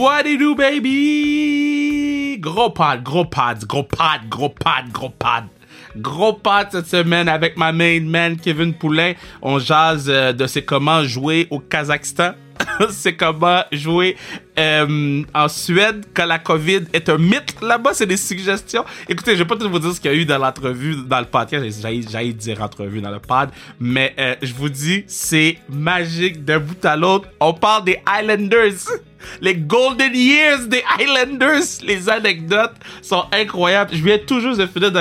What do you do, baby? Gros pod, gros pod, gros pod, gros pod, gros pod. Gros pod cette semaine avec ma main man Kevin Poulain. On jase euh, de c'est comment jouer au Kazakhstan. c'est comment jouer euh, en Suède quand la COVID est un mythe. Là-bas, c'est des suggestions. Écoutez, je vais pas tout vous dire ce qu'il y a eu dans l'entrevue, dans le podcast. J'ai dire entrevue dans le pod. Mais euh, je vous dis, c'est magique d'un bout à l'autre. On parle des Islanders les golden years des Highlanders. Les anecdotes sont incroyables. Je viens toujours de finir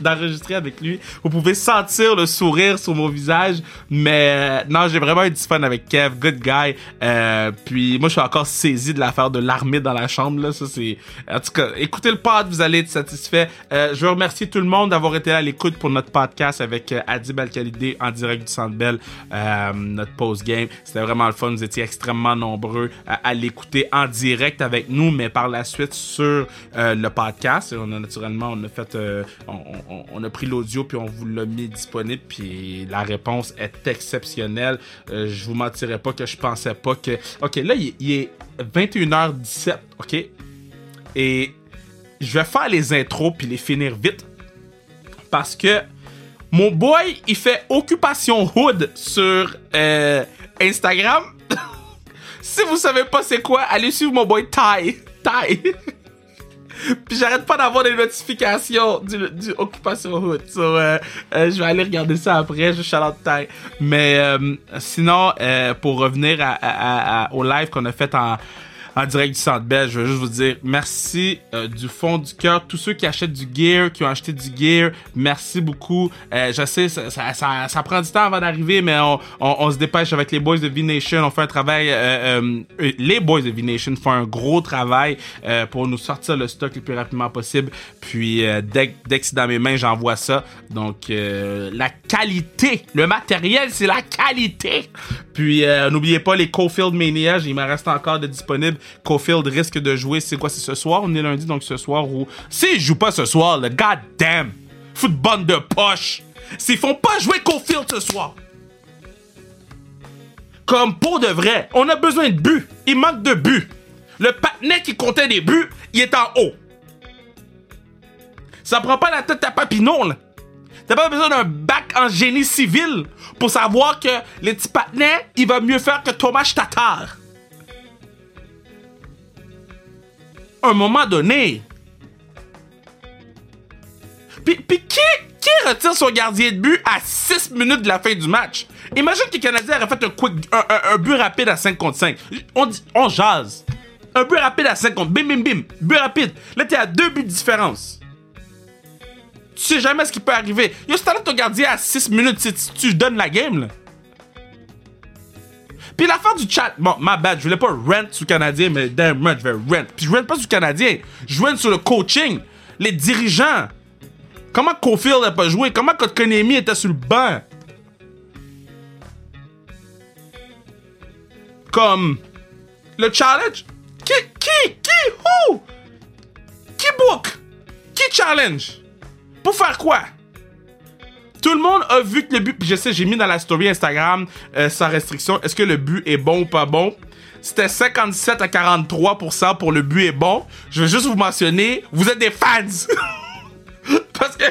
d'enregistrer avec lui. Vous pouvez sentir le sourire sur mon visage. Mais euh, non, j'ai vraiment eu du fun avec Kev. Good guy. Euh, puis moi, je suis encore saisi de l'affaire de l'armée dans la chambre. Là. Ça, c'est... En tout cas, écoutez le pod, vous allez être satisfait. Euh, je veux remercier tout le monde d'avoir été à l'écoute pour notre podcast avec Adib al en direct du Centre Bell, notre post-game. C'était vraiment le fun. Vous étiez extrêmement nombreux à l'écoute en direct avec nous, mais par la suite sur euh, le podcast. On a naturellement, on a fait, euh, on, a pris l'audio puis on vous l'a mis disponible. Puis la réponse est exceptionnelle. Euh, je vous mentirais pas que je pensais pas que. Ok, là il, est 21h17, ok, et je vais faire les intros puis les finir vite parce que mon boy, il fait Occupation Hood sur Instagram. Si vous savez pas c'est quoi, allez suivre mon boy Ty. Ty. Puis j'arrête pas d'avoir des notifications du, Occupation Hood. So, euh, euh, je vais aller regarder ça après. Je shout Ty. Mais euh, sinon, pour revenir au live qu'on a fait en en direct du Centre Bell. Je veux juste vous dire merci euh, du fond du cœur. Tous ceux qui achètent du gear, qui ont acheté du gear, merci beaucoup. Euh, je sais, ça, ça, prend du temps avant d'arriver, mais on, on, se dépêche avec les boys de V-Nation. On fait un travail... Euh, euh les boys de V-Nation font un gros travail pour nous sortir le stock le plus rapidement possible. Puis dès, dès que c'est dans mes mains, j'envoie ça. Donc, la qualité, le matériel, c'est la qualité. Puis, n'oubliez pas les Cofield Mania, il me reste encore de disponibles. Cofield risque de jouer, c'est quoi, c'est ce soir? On est lundi, donc ce soir où... S'il joue pas ce soir, le god damn! Football de poche! S'ils font pas jouer Cofield ce soir! Comme pour de vrai, on a besoin de buts. Il manque de buts. Le patinet qui comptait des buts, il est en haut. Ça prend pas la tête à Papinon, là. T'as pas besoin d'un bac en génie civil pour savoir que les petits patinets, il va mieux faire que Thomas Tatar. Un moment donné. Puis, qui, retire son gardien de but à 6 minutes de la fin du match? Imagine que le Canadien aurait fait un, but rapide à 5 contre 5. On, jase. Un but rapide à 5 contre. Bim, bim, bim. But rapide. Là, t'es à deux buts de différence. Tu sais jamais ce qui peut arriver. Yo, si t'as ton gardien à 6 minutes, tu donnes la game, là. Puis l'affaire du chat, bon, ma bad, je voulais pas rent sur Canadien, mais damn je vais rent. Puis je rent pas sur Canadien, je rent sur le coaching, les dirigeants. Comment Cofield n'a pas joué? Comment Kotkonemi était sur le banc? Comme le challenge? Qui, qui, qui, who? Qui book? Qui challenge? Pour faire quoi? Tout le monde a vu que le but, je sais, j'ai mis dans la story Instagram euh, sans restriction, est-ce que le but est bon ou pas bon? C'était 57 à 43% pour le but est bon. Je veux juste vous mentionner, vous êtes des fans. Parce que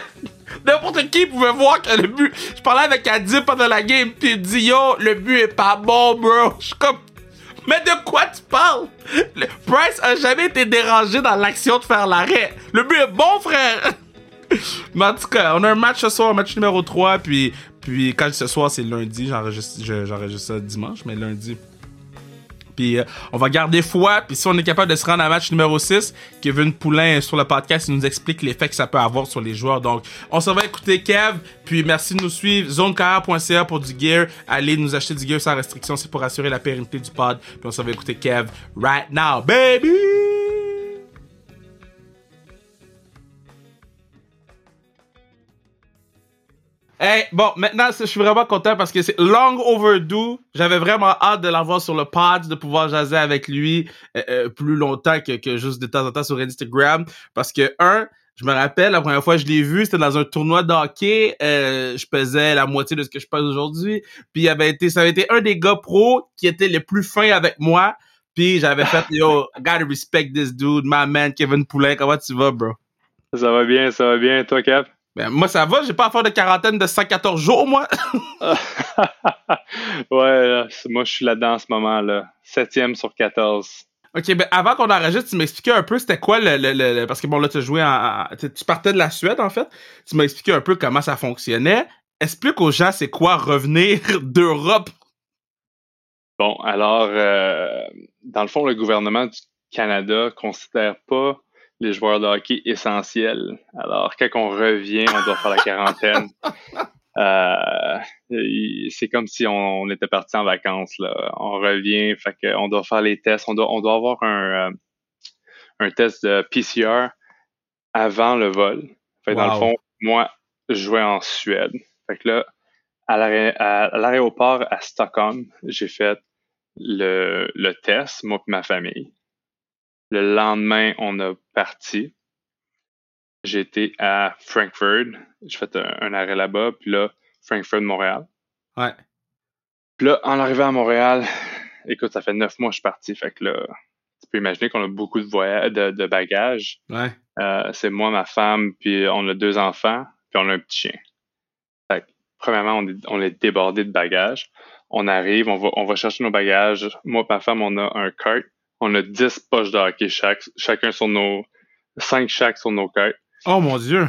n'importe qui pouvait voir que le but. Je parlais avec Adib pendant la game, puis il dit Yo, le but est pas bon, bro. Je suis comme. Mais de quoi tu parles? Le Price a jamais été dérangé dans l'action de faire l'arrêt. Le but est bon, frère. Mais en tout cas, on a un match ce soir, match numéro 3. Puis, puis quand ce soir, c'est lundi. J'enregistre ça dimanche, mais lundi. Puis euh, on va garder foi. Puis si on est capable de se rendre à match numéro 6, Kevin Poulain sur le podcast, il nous explique l'effet que ça peut avoir sur les joueurs. Donc, on s'en va écouter Kev. Puis merci de nous suivre. Zonecar.ca pour du gear. Allez nous acheter du gear sans restriction. C'est pour assurer la pérennité du pod. Puis on s'en va écouter Kev right now, baby! Hey, bon, maintenant, je suis vraiment content parce que c'est long overdue. J'avais vraiment hâte de l'avoir sur le pod, de pouvoir jaser avec lui euh, euh, plus longtemps que, que juste de temps en temps sur Instagram. Parce que, un, je me rappelle, la première fois que je l'ai vu, c'était dans un tournoi de hockey. Euh, je pesais la moitié de ce que je pèse aujourd'hui. Puis, il avait été, ça avait été un des gars pros qui était le plus fin avec moi. Puis j'avais fait, yo, I gotta respect this dude, my man, Kevin Poulin. Comment tu vas, bro? Ça va bien, ça va bien. Toi, Cap? Ben, moi, ça va. J'ai pas à faire de quarantaine de 114 jours, moi. ouais, moi, je suis là-dedans en ce moment, là. Septième sur 14. OK, ben avant qu'on enregistre, tu m'expliquais un peu c'était quoi le, le, le, Parce que bon, là, tu jouais en. Tu partais de la Suède, en fait. Tu m'as expliqué un peu comment ça fonctionnait. Explique aux gens c'est quoi revenir d'Europe. Bon, alors, euh, dans le fond, le gouvernement du Canada considère pas les joueurs de hockey essentiels. Alors, quand on revient, on doit faire la quarantaine. Euh, c'est comme si on, était parti en vacances. Là. On revient, fait qu'on doit faire les tests. On doit, on doit avoir un, euh, un test de PCR avant le vol. Fait dans le fond, moi, je jouais en Suède. Fait que là, à l'aéroport à, Stockholm, j'ai fait le, le test, moi et ma famille. Le lendemain, on a parti. J'étais à Frankfurt. J'ai fait un, arrêt là-bas. Puis là, Frankfurt, Montréal. Ouais. Puis là, en arrivant à Montréal, écoute, ça fait neuf mois que je suis parti. Fait que là, tu peux imaginer qu'on a beaucoup de, voyages, de, bagages. Ouais. Euh, c'est moi, ma femme, puis on a deux enfants, puis on a un petit chien. Fait que, premièrement, on est, on est débordé de bagages. On arrive, on va, on va chercher nos bagages. Moi et ma femme, on a un cart. On a dix poches de hockey chaque, chacun sur nos, cinq chaque sur nos cartes. Oh mon Dieu!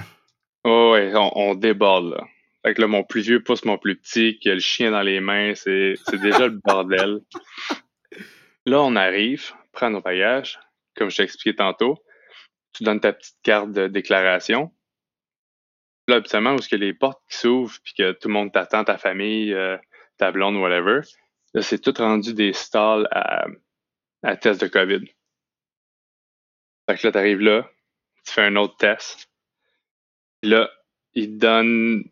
Oh ouais, on, déborde là. Fait que là, mon plus vieux pousse mon plus petit, qui a le chien dans les mains, c'est déjà le bordel. Là, on arrive, prend nos bagages, comme je t'ai expliqué tantôt. Tu donnes ta petite carte de déclaration. Là, habituellement, où est-ce que les portes qui s'ouvrent, puis que tout le monde t'attend, ta famille, euh, ta blonde, whatever, là, c'est tout rendu des stalls à, à test de COVID. Fait que là, t'arrives là, tu fais un autre test. Puis là, il donne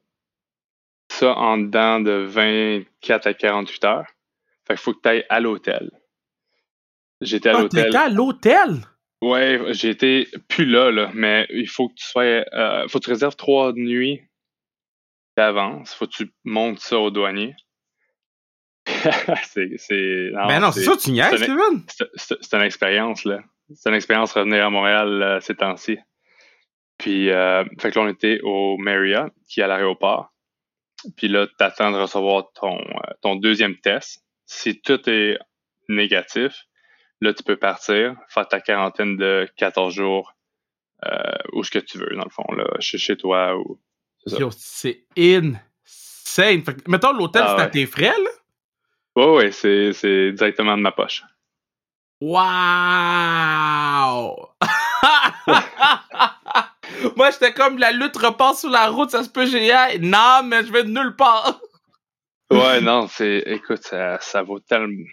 ça en dedans de 24 à 48 heures. Fait qu'il faut que tu ailles à l'hôtel. J'étais à ah, l'hôtel. à l'hôtel? Ouais, j'étais plus là, là, mais il faut que tu sois. Euh, faut que tu réserves trois nuits d'avance. Faut que tu montes ça au douanier. c'est. Mais non, c'est ça, tu niaises, Kevin? C'est une expérience, là c'est une expérience revenir à Montréal euh, ces temps-ci. Puis, euh, fait que là, on était au Marriott, qui est à l'aéroport. Puis là, tu attends de recevoir ton, euh, ton deuxième test. Si tout est négatif, là, tu peux partir, faire ta quarantaine de 14 jours où ce que tu veux, dans le fond, là, chez, chez toi. ou C'est insane. Fait que, mettons, l'hôtel, ah c'est à tes frais, là? Oui, oui, c'est directement de ma poche. Wow! Moi, j'étais comme la lutte repart sur la route, ça se peut géant. Non, mais je vais de nulle part. ouais, non, c'est. Écoute, ça, ça vaut tellement.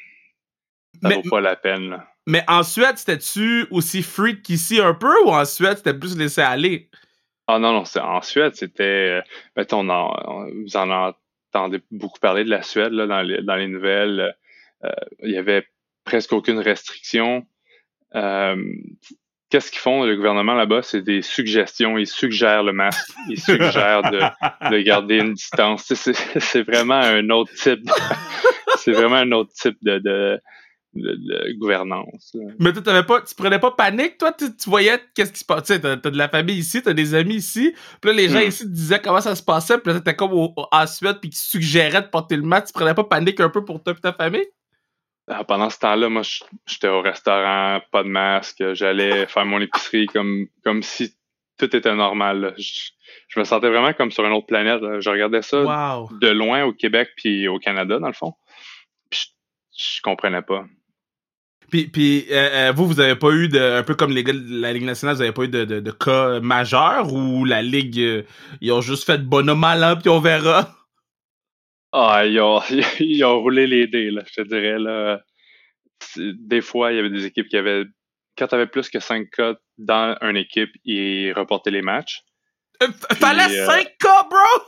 Ça vaut pas la peine, là. Mais en Suède, c'était-tu aussi freak qu'ici un peu ou en Suède, c'était plus laissé aller? Ah non, non, en Suède, c'était. Mettons, on, vous en entendez beaucoup parler de la Suède là, dans, les, dans les nouvelles. Euh, il y avait presque aucune restriction. Euh, qu'est-ce qu'ils font, le gouvernement là-bas? C'est des suggestions. Ils suggèrent le masque. Ils suggèrent de, garder une distance. C'est vraiment un autre type. c'est vraiment un autre type de, gouvernance. Mais tu t'avais pas, tu prenais pas panique, toi, tu, voyais qu'est-ce qui se passait. T'as as de la famille ici, t'as des amis ici. Puis là, les gens hmm. ici te disaient comment ça se passait. Puis là, t'étais comme en Suède, puis qui suggéraient de porter le masque. Tu prenais pas panique un peu pour toi et ta famille? Ah, pendant ce temps-là, moi, j'étais au restaurant, pas de masque, j'allais faire mon épicerie comme, comme si tout était normal. Je, me sentais vraiment comme sur une autre planète. Je regardais ça de loin au Québec puis au Canada, dans le fond. je, comprenais pas. Puis, puis euh, euh, vous, vous avez pas eu de, un peu comme les gars de la Ligue nationale, vous avez pas eu de, de, cas majeurs ou la Ligue, euh, ils ont juste fait bonhomme malin puis on verra? Ah, ils ont, ils ont roulé les dés, là, je te dirais. Là. Des fois, il y avait des équipes qui avaient. Quand tu avais plus que 5 cas dans une équipe, ils reportaient les matchs. Euh, fallait 5 euh, cas, bro!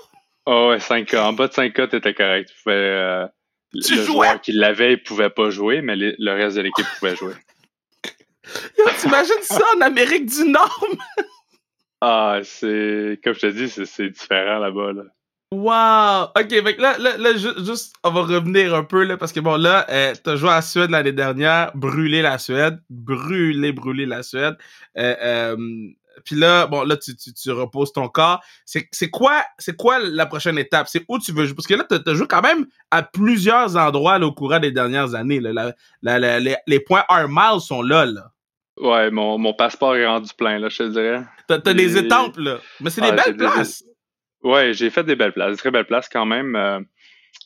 Oh, ouais, 5 cas. En bas de 5 cas, t'étais correct. Tu pouvais, tu le joueur qui l'avait, il pouvait pas jouer, mais le reste de l'équipe pouvait jouer. T'imagines ça en Amérique du Nord? ah, c'est. Comme je te dis, c'est différent là-bas. Là. Wow! Ok, que là, là, là juste, on va revenir un peu, là, parce que bon, là, euh, t'as joué à Suède l'année dernière, brûlé la Suède, brûlé, brûlé la Suède. Euh, euh, puis là, bon, là, tu, tu, tu reposes ton corps. C'est, quoi, quoi la prochaine étape? C'est où tu veux jouer? Parce que là, t'as, as joué quand même à plusieurs endroits, là, au courant des dernières années, là. La, la, les, les, points Miles sont là, là. Ouais, mon, mon passeport est rendu plein, là, je te dirais. T'as, t'as des étampes, là. Mais c'est des ah, belles places. Ouais, j'ai fait des belles places, des très belles places quand même. Euh,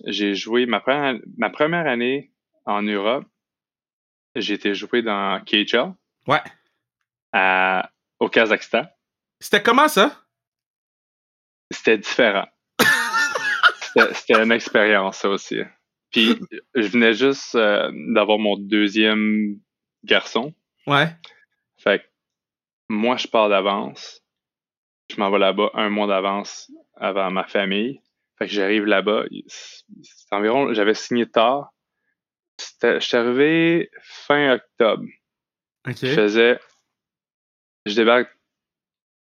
j'ai joué ma première, ma première année en Europe. J'ai été joué dans KHL. Ouais. À, au Kazakhstan. C'était comment ça? C'était différent. C'était une expérience, ça aussi. Puis, je venais juste euh, d'avoir mon deuxième garçon. Ouais. Fait que moi, je pars d'avance. Je m'en vais là-bas un mois d'avance avant ma famille. Fait que j'arrive là-bas. C'est environ, j'avais signé tard. Je suis arrivé fin octobre. Je faisais, je débarque,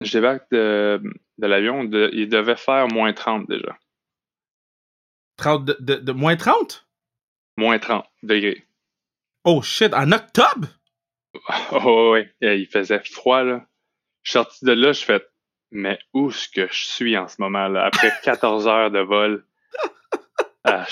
je débarque de, de l'avion. il devait faire moins 30 déjà. 30 de, de, moins 30? Moins 30 degrés. Oh shit, en octobre? Oh oui, il faisait froid là. Je suis sorti de là, je fais mais où est-ce que je suis en ce moment, là, après 14 heures de vol? Ah,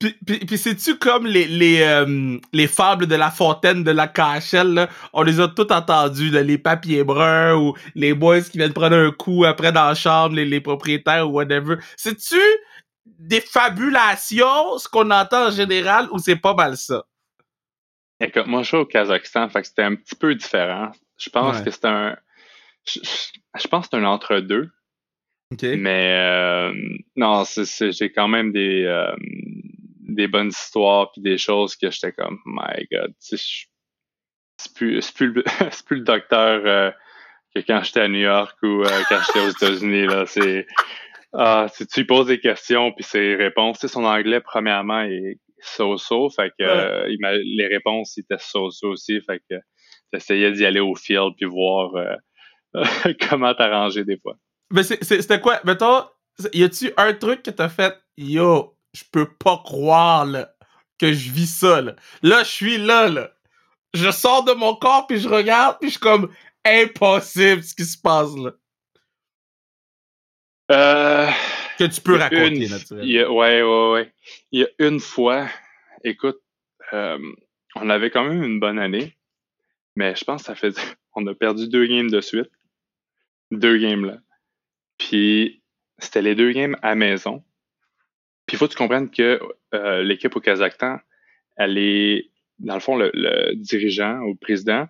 puis, puis, c'est-tu comme les, les, euh, les fables de la fontaine de la KHL, là? On les a toutes entendues, les papiers bruns ou les boys qui viennent prendre un coup après dans la chambre, les, les propriétaires ou whatever. C'est-tu des fabulations, ce qu'on entend en général, ou c'est pas mal ça? Écoute, moi, je suis au Kazakhstan, fait que c'était un petit peu différent. Je pense que c'est un je, pense que c'est un entre-deux. Mais euh, non, j'ai quand même des, euh, des bonnes histoires puis des choses que j'étais comme My God, c'est plus, plus, le, plus le docteur euh, que quand j'étais à New York ou quand j'étais aux États-Unis. là C'est ah, tu lui poses des questions puis ses réponses. Tu son anglais, premièrement, est so-so. Fait que les réponses étaient so-so aussi. Fait que j'essayais d'y aller au field puis voir comment t'arranger des fois. Mais c'était quoi? Mettons, y a-tu un truc que t'as fait? Yo, je peux pas croire là, que je vis ça. Là, là je suis là, là. Je sors de mon corps, puis je regarde, puis je suis comme impossible ce qui se passe là. Euh, que tu peux raconter, naturellement. ouais, ouais, ouais. Il y a une fois, écoute, euh, on avait quand même une bonne année, mais je pense que ça fait. On a perdu deux games de suite deux games là. Puis c'était les deux games à maison. Puis il faut que tu comprennes que euh, l'équipe au Kazakhstan, elle est, dans le fond, le, dirigeant ou le président,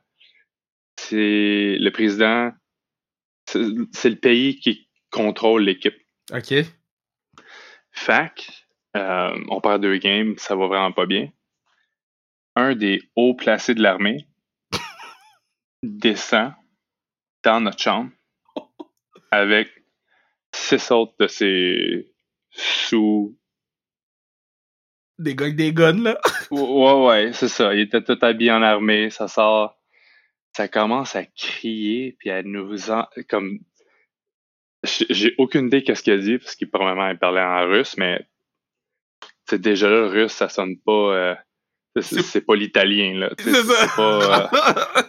c'est le président, c'est le pays qui contrôle l'équipe. OK. Fac, euh, on perd deux games, ça va vraiment pas bien. Un des hauts placés de l'armée descend dans notre chambre avec six autres de ses sous. Des gars avec des guns, là. ouais, ouais, c'est ça. Il était tout habillé en armée. Ça sort. Ça commence à crier, puis à nous en... comme. J'ai aucune idée qu'est-ce qu'il a dit, parce qu'il probablement parlait en russe, mais c'est déjà là, le russe, ça sonne pas. Euh, c'est pas l'italien, là. C'est ça. Pas,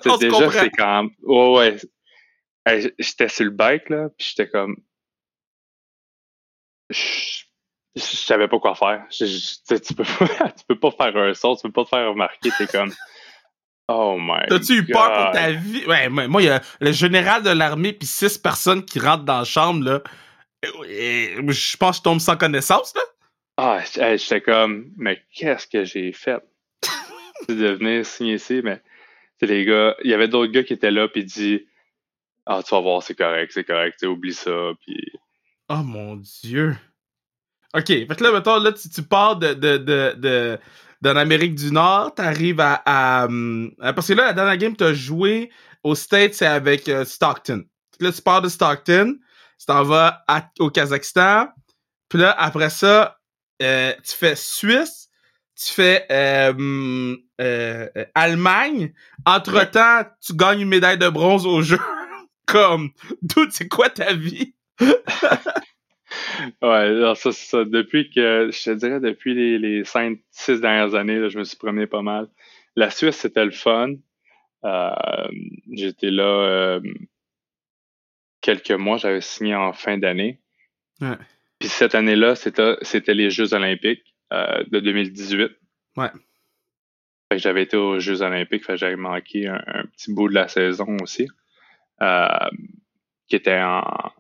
euh, déjà, c'est quand même. Ouais, ouais j'étais sur le bike, là, puis j'étais comme. Je, savais pas quoi faire. tu, peux pas, tu peux pas faire un saut, tu peux pas te faire remarquer, t'es comme. Oh my T'as-tu eu peur pour ta vie? Ouais, moi, il y a le général de l'armée puis six personnes qui rentrent dans la chambre, là. Et, je pense que je tombe sans connaissance, là. Ah, j'étais comme, mais qu'est-ce que j'ai fait? de venir signer ici, mais les gars, il y avait d'autres gars qui étaient là puis dit ah, tu vas voir, c'est correct, c'est correct, oublie ça, puis... Oh mon Dieu! OK, fait que là, mettons, là, tu, tu pars de, de, de, de dans l'Amérique du Nord, t'arrives à, à, Parce que là, la dernière game, t'as joué aux States, c'est avec euh, Stockton. Là, tu pars de Stockton, tu t'en vas au Kazakhstan, puis là, après ça, euh, tu fais Suisse, tu fais euh, euh Allemagne. Entre-temps, tu gagnes une médaille de bronze au jeu comme, d'où c'est quoi ta vie? ouais, ça, ça. Depuis que, je te dirais, depuis les, les 5, 6 dernières années, je me suis promené pas mal. La Suisse, c'était le fun. Euh, j'étais là euh, quelques mois, j'avais signé en fin d'année. Puis cette année-là, c'était les Jeux olympiques euh, de 2018. Ouais. j'avais été aux Jeux olympiques, j'avais manqué un, petit bout de la saison aussi, qui était en,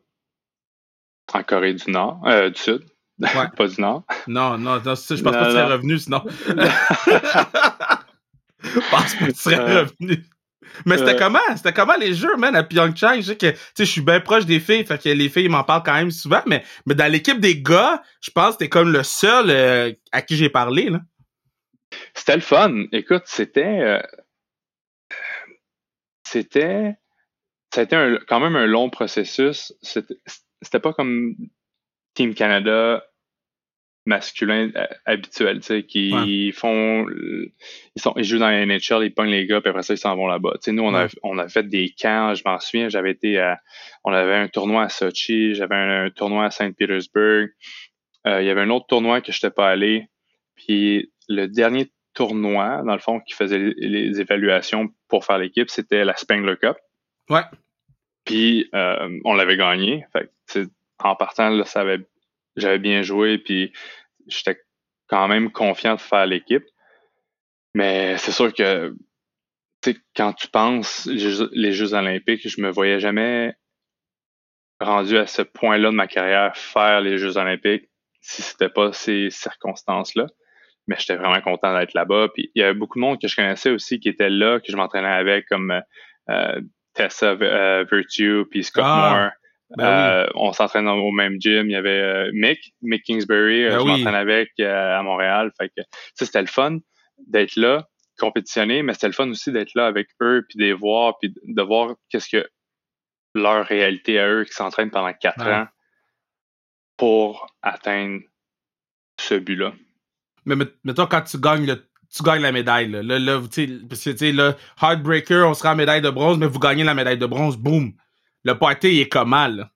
en Corée du Nord, du Sud. pas du Nord. Non, non, je pense pas que tu serais revenu sinon. Je pense que tu serais revenu. Mais c'était comment? C'était comment les jeux, man, à Pyeongchang? Je sais que, tu sais, je suis bien proche des filles, fait que les filles m'en parlent quand même souvent, mais, mais dans l'équipe des gars, je pense que t'es comme le seul euh, à qui j'ai parlé, là. C'était le fun. Écoute, c'était, euh, c'était, ça a été quand même un long processus. C'était pas comme Team Canada masculins euh, habituels, tu sais, qui font, ils sont, ils jouent dans la NHL, ils pognent les gars, puis après ça, ils s'en vont là-bas. Tu sais, nous, on a, on a fait des camps, je m'en souviens, j'avais été à, on avait un tournoi à Sochi, j'avais un, tournoi à Saint-Pétersbourg, euh, il y avait un autre tournoi que je n'étais pas allé, puis le dernier tournoi, dans le fond, qui faisait les, évaluations pour faire l'équipe, c'était la Spengler Cup. Ouais. Puis, euh, on l'avait gagné. En partant, j'avais bien joué, puis j'étais quand même confiant de faire l'équipe. Mais c'est sûr que quand tu penses les Jeux, olympiques, je me voyais jamais rendu à ce point-là de ma carrière faire les Jeux olympiques si c'était pas ces circonstances-là. Mais j'étais vraiment content d'être là-bas. Puis il y avait beaucoup de monde que je connaissais aussi qui était là, que je m'entraînais avec, comme euh, Tessa euh, Virtue, puis Scott ah! Moore. Ben euh, on s'entraîne au même gym. Il y avait euh, Mick, Mick Kingsbury, ben je m'entraîne avec à Montréal. Fait que c'était le fun d'être là, compétitionner, mais c'était le fun aussi d'être là avec eux, puis de les voir, puis de voir qu'est-ce que leur réalité à eux qui s'entraînent pendant quatre ans pour atteindre ce but-là. Mais mettons, quand tu gagnes le tu gagnes la médaille. Là, là, là parce que, tu sais, là, Heartbreaker, on sera en médaille de bronze, mais vous gagnez la médaille de bronze, boum. Le party, il est comment, là?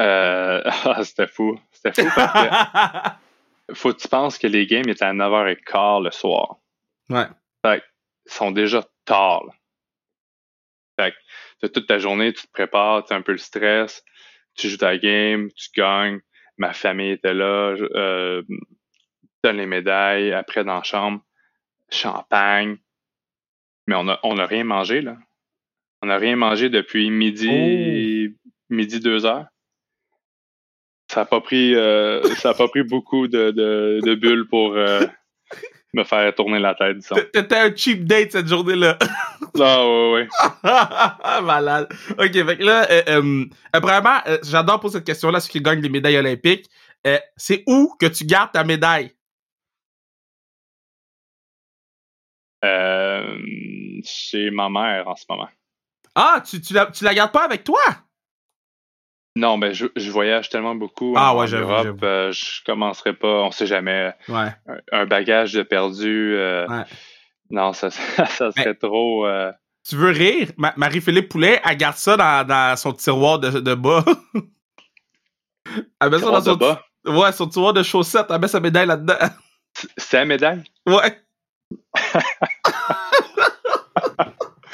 Euh, ah, c'était fou. C'était fou parce que faut que tu penses que les games étaient à 9h15 le soir. Ouais. Fait ils sont déjà tard. Là. Fait que toute ta journée, tu te prépares, tu as un peu le stress, tu joues ta game, tu gagnes. Ma famille était là, je, euh, donne les médailles, après dans la chambre, champagne. Mais on a, on a rien mangé, là. On n'a rien mangé depuis midi, oh. midi deux heures. Ça n'a pas pris, euh, ça a pas pris beaucoup de, de, bulles pour euh, me faire tourner la tête. T'étais un cheap date cette journée-là. ah, ouais, ouais. Malade. OK, fait que là, euh, vraiment, j'adore poser cette question-là, ceux qui gagnent les médailles olympiques. c'est où que tu gardes ta médaille? Chez ma mère en ce moment. Ah, tu, tu, la, tu la gardes pas avec toi? Non, mais je, je voyage tellement beaucoup ah, en, ouais, Europe, euh, je commencerai pas, on sait jamais. Ouais. Un, bagage de perdu. Euh, ouais. Non, ça, ça, serait trop. Euh, tu veux rire? Marie-Philippe Poulet, elle garde ça dans, dans son tiroir de, de bas. elle met ça dans son, bas? Ouais, son tiroir de chaussettes, elle met sa médaille là-dedans. C'est la médaille? Ouais.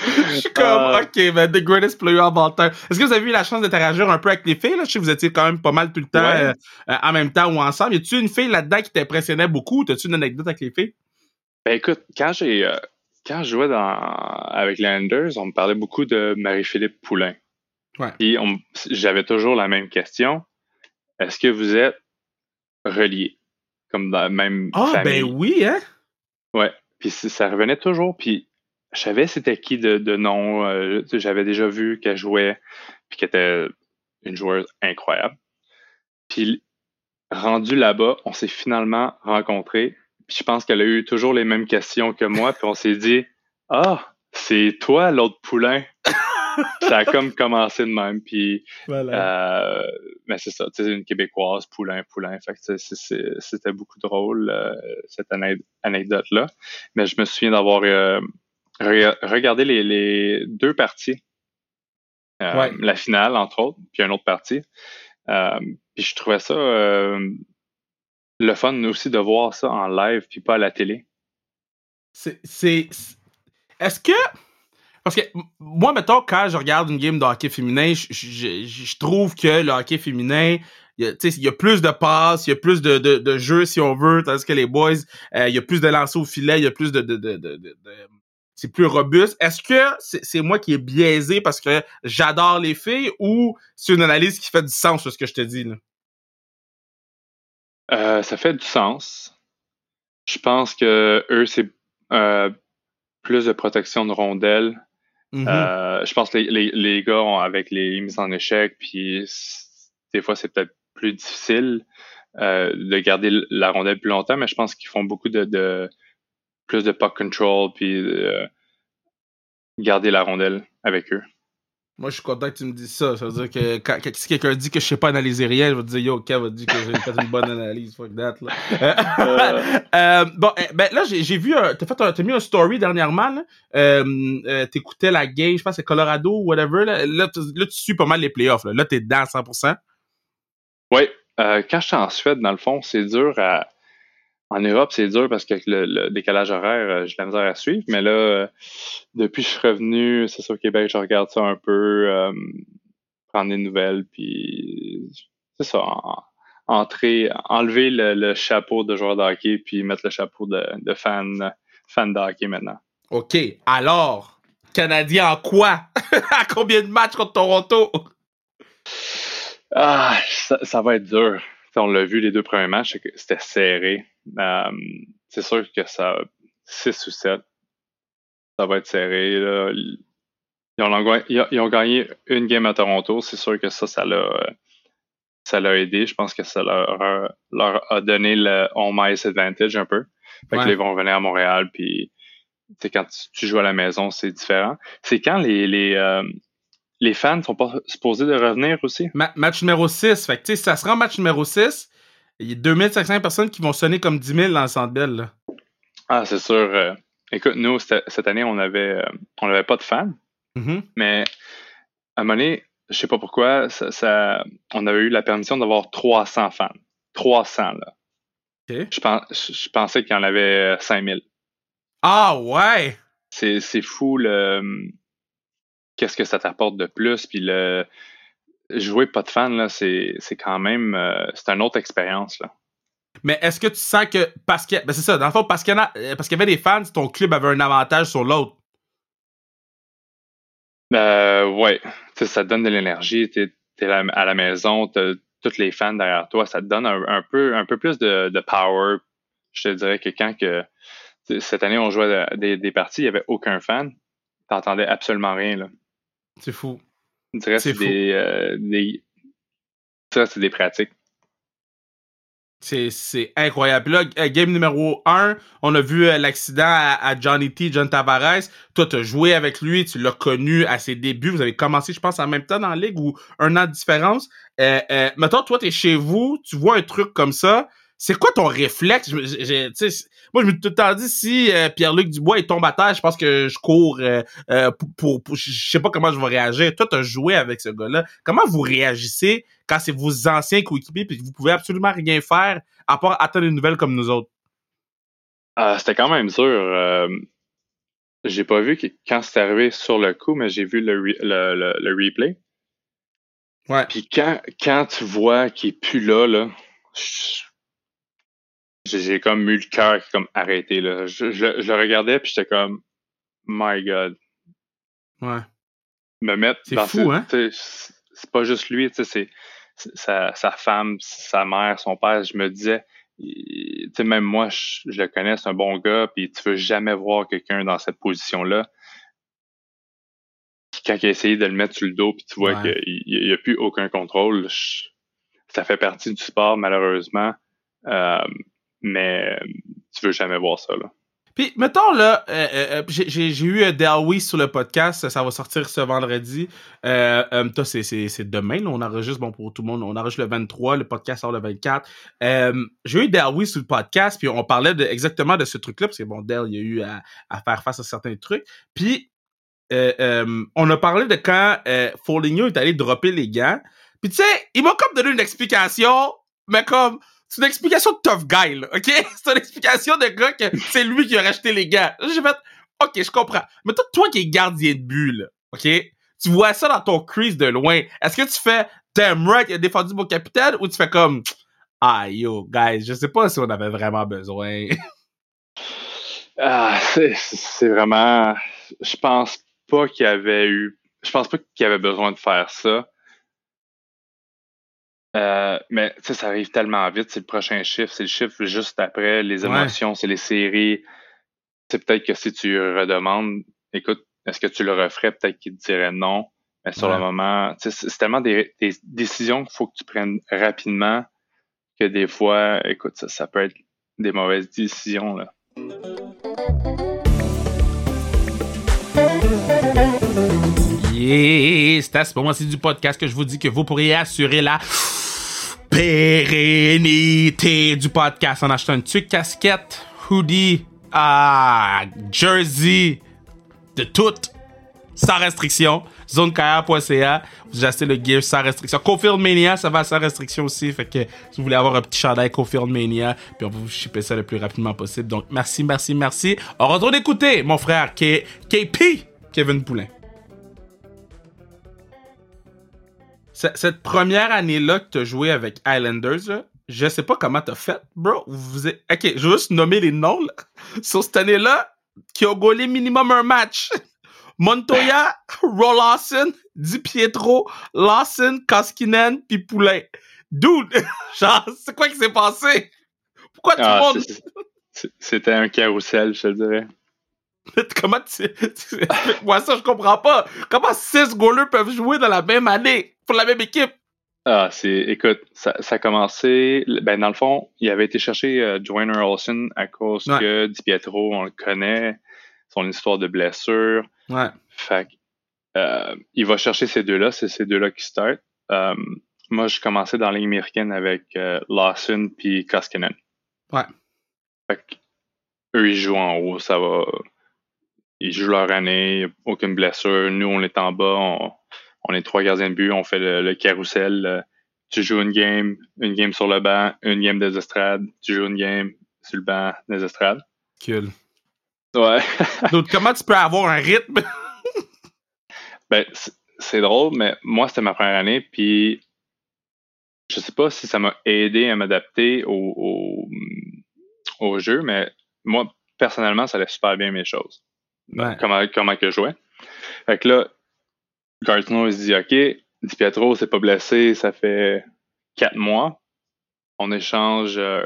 Je suis comme, euh. OK, ben, The Greatest Player of All Time. Est-ce que vous avez eu la chance d'interagir un peu avec les filles? Là? Je sais que vous étiez quand même pas mal tout le temps euh, euh, en même temps ou ensemble. Y a-tu une fille là-dedans qui t'impressionnait beaucoup? T'as-tu une anecdote avec les filles? Ben écoute, quand j'ai quand je jouais dans, avec les Anders, on me parlait beaucoup de Marie-Philippe Poulain. Ouais. Et j'avais toujours la même question. Est-ce que vous êtes reliés? Comme dans la même Ah, ben oui, hein? Ouais. Puis ça revenait toujours. Puis je savais c'était qui de, nom. Euh, j'avais déjà vu qu'elle jouait, puis qu'elle était une joueuse incroyable. Puis rendu là-bas, on s'est finalement rencontrés. Puis je pense qu'elle a eu toujours les mêmes questions que moi. Puis on s'est dit, ah, c'est toi l'autre poulain. ça a comme commencé de même. Puis, euh, mais c'est ça, tu sais, une québécoise, poulain, poulain. Fait que c'était beaucoup drôle euh, cette anecdote-là. Mais je me souviens d'avoir regardez les, deux parties. Euh, la finale, entre autres, puis une autre partie. puis je trouvais ça le fun aussi de voir ça en live puis pas à la télé. C'est. Est-ce que. Parce que moi, mettons, quand je regarde une game de hockey féminin, je, trouve que le hockey féminin, il y, a, plus de passes, il y a plus de, de, jeux, si on veut, tandis que les boys, euh, il y a plus de lancers au filet, il y a plus de... de, c'est plus robuste. Est-ce que c'est moi qui est biaisé parce que j'adore les filles ou c'est une analyse qui fait du sens sur ce que je te dis là? Euh, ça fait du sens. Je pense que eux, c'est euh, plus de protection de rondelles. Mm-hmm. Euh, je pense que les, les, gars, ont, avec les mises en échec, puis des fois, c'est peut-être plus difficile de garder la rondelle plus longtemps, mais je pense qu'ils font beaucoup de, de, plus de puck control, puis garder la rondelle avec eux. Moi, je suis content que tu me dises ça. Ça veut dire que quand, si quelqu'un dit que je sais pas analyser rien, je vais te dire Yo, Kev va dire que j'ai fait une bonne analyse. Fuck that. Là. Euh, bon, eh, ben là, j'ai vu. T'as fait as mis un story dernièrement. Là. Euh, euh, T'écoutais la game, je pense c'est Colorado ou whatever. Là, là, tu suis pas mal les playoffs. Là, là t'es dedans à 100%. Oui. Euh, quand je suis en Suède, dans le fond, c'est dur à en Europe, c'est dur parce qu'avec le, décalage horaire, euh, j'ai la misère à suivre. Mais là, euh, depuis que je suis revenu, c'est ça au Québec, je regarde ça un peu, euh, prendre des nouvelles, puis c'est ça, entrer, enlever le, chapeau de joueur de hockey, puis mettre le chapeau de, fan, fan de hockey maintenant. OK. Alors, Canadien en quoi? à combien de matchs contre Toronto? Ah, ça va être dur on l'a vu les deux premiers matchs, c'était serré. Euh, c'est sûr que ça 6 ou 7, ça va être serré. Ils, ont, gagné une game à Toronto. C'est sûr que ça, ça l'a ça l'a aidé. Je pense que ça leur, leur a donné le home ice advantage un peu. Fait ils vont revenir à Montréal, puis quand tu, joues à la maison, c'est différent. C'est quand les, les, euh, les fans sont pas supposés de revenir aussi? match numéro 6. Fait que, ça sera match numéro 6, il y a 2500 personnes qui vont sonner comme 10 000 dans le centre belle. Ah, c'est sûr. Euh, écoute, nous, cette année, on avait, euh, on n'avait pas de fans. Mm-hmm. Mais à un moment donné, je sais pas pourquoi, ça, on avait eu la permission d'avoir 300 fans. 300, là. Je, pensais qu'il y en avait 5000. Ah, ouais! C'est fou le qu'est-ce que ça t'apporte de plus. Puis le jouer pas de fan, c'est, quand même euh, c'est une autre expérience. Là. Mais est-ce que tu sens que parce que ben c'est ça, dans le fond, parce qu'il y, euh, parce qu'il y avait des fans, ton club avait un avantage sur l'autre? Euh, ouais. ça te donne de l'énergie. Tu es, à la maison, t'as tous les fans derrière toi. Ça te donne un, peu, un peu plus de, power. Je te dirais que quand que cette année on jouait des, des parties, il n'y avait aucun fan. T'entendais absolument rien. Là. C'est fou. C'est des, euh, des, Ça, c'est des pratiques. C'est incroyable. Puis là, euh, game numéro 1, on a vu euh, l'accident à, Johnny T, John Tavares. Toi, tu as joué avec lui, tu l'as connu à ses débuts. Vous avez commencé, je pense, en même temps dans la ligue ou un an de différence. Euh, euh, mettons, toi, tu es chez vous, tu vois un truc comme ça c'est quoi ton réflexe? moi, je me suis tout le temps dit, si euh, Pierre-Luc Dubois il tombe à terre, je pense que je cours euh, euh, pour, pour, Je sais pas comment je vais réagir. Toi, tu as joué avec ce gars-là. Comment vous réagissez quand c'est vos anciens coéquipiers et que vous pouvez absolument rien faire à part attendre une nouvelle comme nous autres? C'était quand même dur. j'ai pas vu quand c'est arrivé sur le coup, mais j'ai vu le, le, replay. Ouais. Puis quand, quand tu vois qu'il est plus là, là, j'ai comme eu le cœur comme arrêté. Là. Je, le regardais puis j'étais comme My God. Ouais. Me mettre C'est fou, hein? C'est pas juste lui, c'est sa, sa femme, sa mère, son père. Je me disais, sais même moi, je, le connais, c'est un bon gars, puis tu veux jamais voir quelqu'un dans cette position-là. Quand il a essayé de le mettre sur le dos, puis tu vois qu'il n'y a, plus aucun contrôle, ça fait partie du sport, malheureusement. Euh, mais tu veux jamais voir ça, là. Puis, mettons, là, euh, euh, euh j'ai eu euh, Delwy sur le podcast, ça va sortir ce vendredi. Toi, c'est demain, là, on enregistre, bon, pour tout le monde, on enregistre le 23, le podcast sort le 24. j'ai eu Delwy sur le podcast, puis on parlait de, exactement de ce truc-là, parce que, bon, Del, il y a eu à, à, faire face à certains trucs. Puis, on a parlé de quand Foligno est allé dropper les gants, Puis tu sais, il m'a comme donné une explication, mais comme c'est une explication de tough guy, là, OK? C'est une explication de gars que c'est lui qui a racheté les gars. J'ai fait OK, je comprends. Mais toi, toi qui es gardien de but, là, OK? Tu vois ça dans ton crease de loin. Est-ce que tu fais damn right, il a défendu mon capitaine ou tu fais comme ah yo, guys, je sais pas si on avait vraiment besoin. ah, c'est vraiment. Je pense pas qu'il y avait eu. Je pense pas qu'il y avait besoin de faire ça. Euh, mais tu sais, ça arrive tellement vite, c'est le prochain chiffre, c'est le chiffre juste après, les émotions, c'est les séries. C'est peut-être que si tu redemandes, écoute, est-ce que tu le referais? Peut-être qu'il te dirait non. Mais sur le moment, c'est tellement des, décisions qu'il faut que tu prennes rapidement que des fois, écoute, ça, ça peut être des mauvaises décisions. Là. Yeah, c'est à ce moment-ci du podcast que je vous dis que vous pourriez assurer la pérennité du podcast en achetant une tuque, casquette, hoodie, ah, jersey, de tout, sans restriction. Zonekaya.ca, vous achetez le gear sans restriction. Cofield Mania, ça va sans restriction aussi. Fait que si vous voulez avoir un petit chandail Cofield Mania, puis on va vous shipper ça le plus rapidement possible. Donc merci, merci, merci. On retourne écouter mon frère KP, Kevin Poulain. Cette première année-là que tu as joué avec Islanders, je sais pas comment t'as fait, bro. Vous Ok, je vais juste nommer les noms, Sur cette année-là, qui a gaulé minimum un match. Montoya, Rollasson, Di Pietro, Lawson, Koskinen, puis Poulain. Dude, genre, c'est quoi qui s'est passé? Pourquoi tout le ah, monde... C'était un carrousel, je te dirais. Comment tu... Moi, ça, je comprends pas. Comment six goalers peuvent jouer dans la même année pour la même équipe? Ah, c'est, écoute, ça, ça, a commencé, ben, dans le fond, il avait été chercher euh, Joyner Olsen à cause que Di Pietro, on le connaît, son histoire de blessure. Ouais. Fait euh, il va chercher ces deux-là, c'est ces deux-là qui start. Euh, moi, je commençais dans la ligne américaine avec euh, Lawson puis Koskinen. Ouais. Fait eux, ils jouent en haut, ça va. Ils jouent leur année, aucune blessure. Nous, on est en bas, on, on est trois gardiens de but, on fait le, le carrousel. Euh, tu joues une game, une game sur le banc, une game des estrades, tu joues une game sur le banc des estrades. Cool. Ouais. Donc, comment tu peux avoir un rythme? ben, c'est drôle, mais moi, c'était ma première année, puis je sais pas si ça m'a aidé à m'adapter au, au, au, jeu, mais moi, personnellement, ça allait super bien mes choses. Ouais. Comment, comment que je jouais. Fait que là, Gardner il se dit OK, Di Pietro s'est pas blessé, ça fait quatre mois. On échange euh,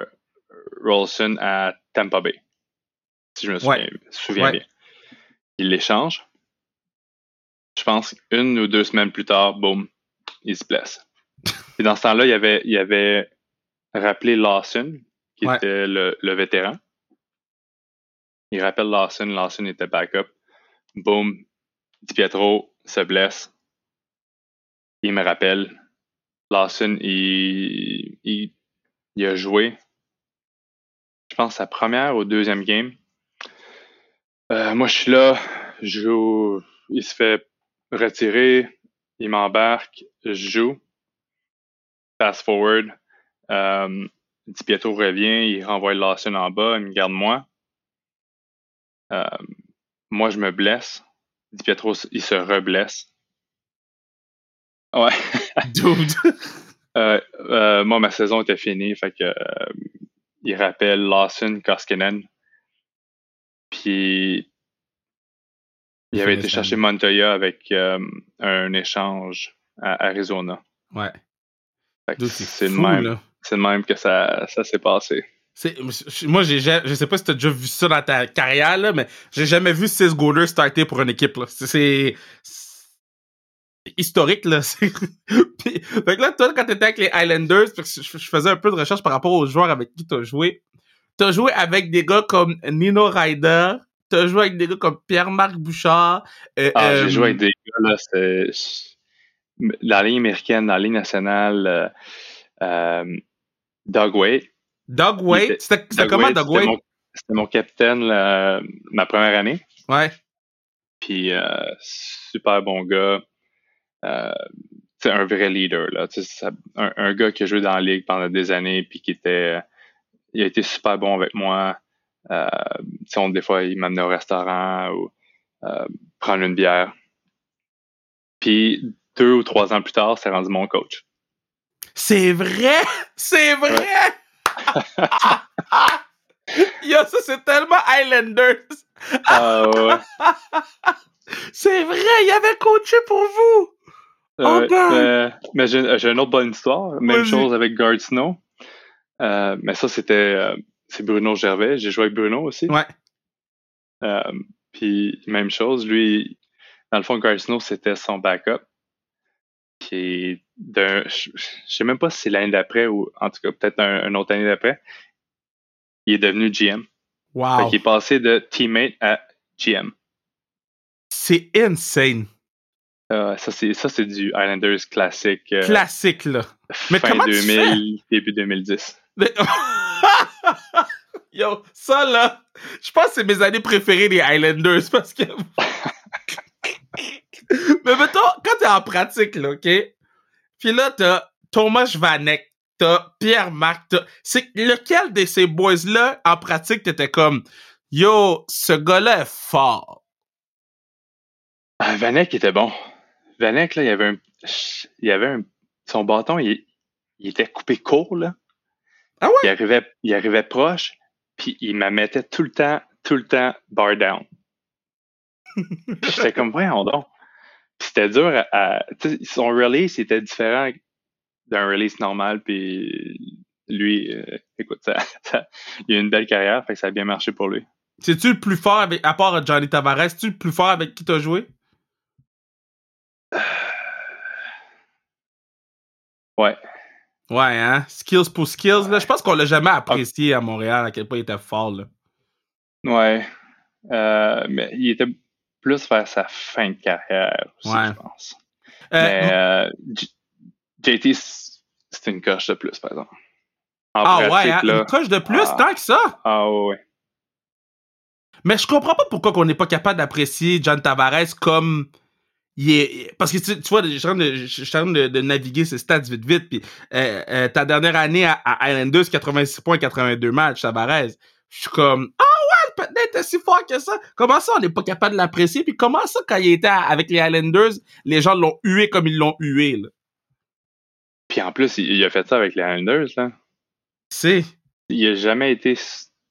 Rolson à Tampa Bay. Si je me souviens, bien. Il l'échange. Je pense une ou deux semaines plus tard, boum, il se blesse. Et dans ce temps-là, il avait, il avait rappelé Lawson, qui était le, le, vétéran. Il rappelle Lawson, Lawson était backup. Boum, Di Pietro se blesse. Il me rappelle. Lawson, il, il, a joué, je pense, sa première ou deuxième game. Euh, moi, je suis là, il se fait retirer, il m'embarque, je joue. Fast forward, euh, Di Pietro revient, il renvoie Lawson en bas, il me garde moi. Euh, moi, je me blesse. Di Pietro, il se reblesse. Ouais. Dude. Euh, euh, moi, ma saison était finie, fait que euh, il rappelle Lawson Koskinen. Puis il avait été chercher Montoya avec un échange à Arizona. Ouais. C'est le même. C'est même que ça, ça s'est passé. Moi, j'ai, je sais pas si t'as déjà vu ça dans ta carrière, là, mais j'ai jamais vu 6 goalers starter pour une équipe. C'est historique, là. fait que là, toi, quand t'étais avec les Islanders, que je, faisais un peu de recherche par rapport aux joueurs avec qui t'as joué, t'as joué avec des gars comme Nino Ryder, t'as joué avec des gars comme Pierre-Marc Bouchard. Euh, ah, j'ai euh, joué avec des gars, là, c'est... La ligne américaine, la ligne nationale, euh, euh Doug Wade. Doug Wade? C'était comment, Doug Wade? C'était mon, capitaine ma première année. Ouais. Puis, super bon gars. Euh, c'est un vrai leader. Là. un, un, gars qui a joué dans la ligue pendant des années puis qui était. Il a été super bon avec moi. Euh, on, des fois, il m'amenait au restaurant ou euh, prendre une bière. Puis deux ou trois ans plus tard, c'est rendu mon coach. C'est vrai! C'est vrai! Yo, ça c'est tellement Islanders! Ah ouais. c'est vrai, il avait coaché pour vous! oh euh, mais j'ai une autre bonne histoire. Même chose avec Guard Snow. Euh, mais ça, c'était euh, c'est Bruno Gervais. J'ai joué avec Bruno aussi. Ouais. puis même chose, lui, dans le fond, Guard Snow, c'était son backup. Puis d'un, je sais même pas si c'est l'année d'après ou en tout cas peut-être un, autre année d'après. Il est devenu GM. Wow. il est passé de teammate à GM. C'est insane. Euh, ça, c'est, ça, c'est du Islanders classique. Euh, classique, là. Mais fin 2000, début 2010. Yo, ça, là, je pense que c'est mes années préférées des Islanders parce que. Mais mettons, quand t'es en pratique, là, OK? Puis là, t'as Thomas Vanek, t'as Pierre-Marc, C'est lequel de ces boys-là, en pratique, t'étais comme, yo, ce gars-là est fort? Ah, Vanek était bon. Vanek, là, il y avait un. Il y avait un. Son bâton, il, il était coupé court, là. Ah ouais? Il arrivait, il arrivait proche, puis il me mettait tout le temps, tout le temps, bar down. J'étais comme, voyons donc. Puis c'était dur à. son release était différent d'un release normal, puis lui, euh, écoute, ça, il a une belle carrière, fait que ça a bien marché pour lui. C'est-tu le plus fort avec, à part Johnny Tavares, c'est-tu le plus fort avec qui t'as joué? Ouais. Ouais, hein? Skills pour skills, là. Je pense qu'on l'a jamais apprécié à Montréal à quel point il était fort, là. Ouais. Euh, mais il était plus vers sa fin de carrière aussi, je pense. Euh, mais euh, JT, c'est une coche de plus, par exemple. ah ouais, hein? une coche de plus, ah. tant que ça? Ah ouais. Mais je comprends pas pourquoi on n'est pas capable d'apprécier John Tavares comme parce que tu, vois, je suis en train de, naviguer ces stats vite vite. Puis euh, euh, ta dernière année à, à Islanders, 86 points, 82 matchs, Tavares. Je suis comme ah peut-être si fort que ça? Comment ça, on n'est pas capable de l'apprécier? Puis comment ça, quand il était avec les Islanders, les gens l'ont hué comme ils l'ont hué là? Puis en plus, il, a fait ça avec les Islanders là. C'est. Il a jamais été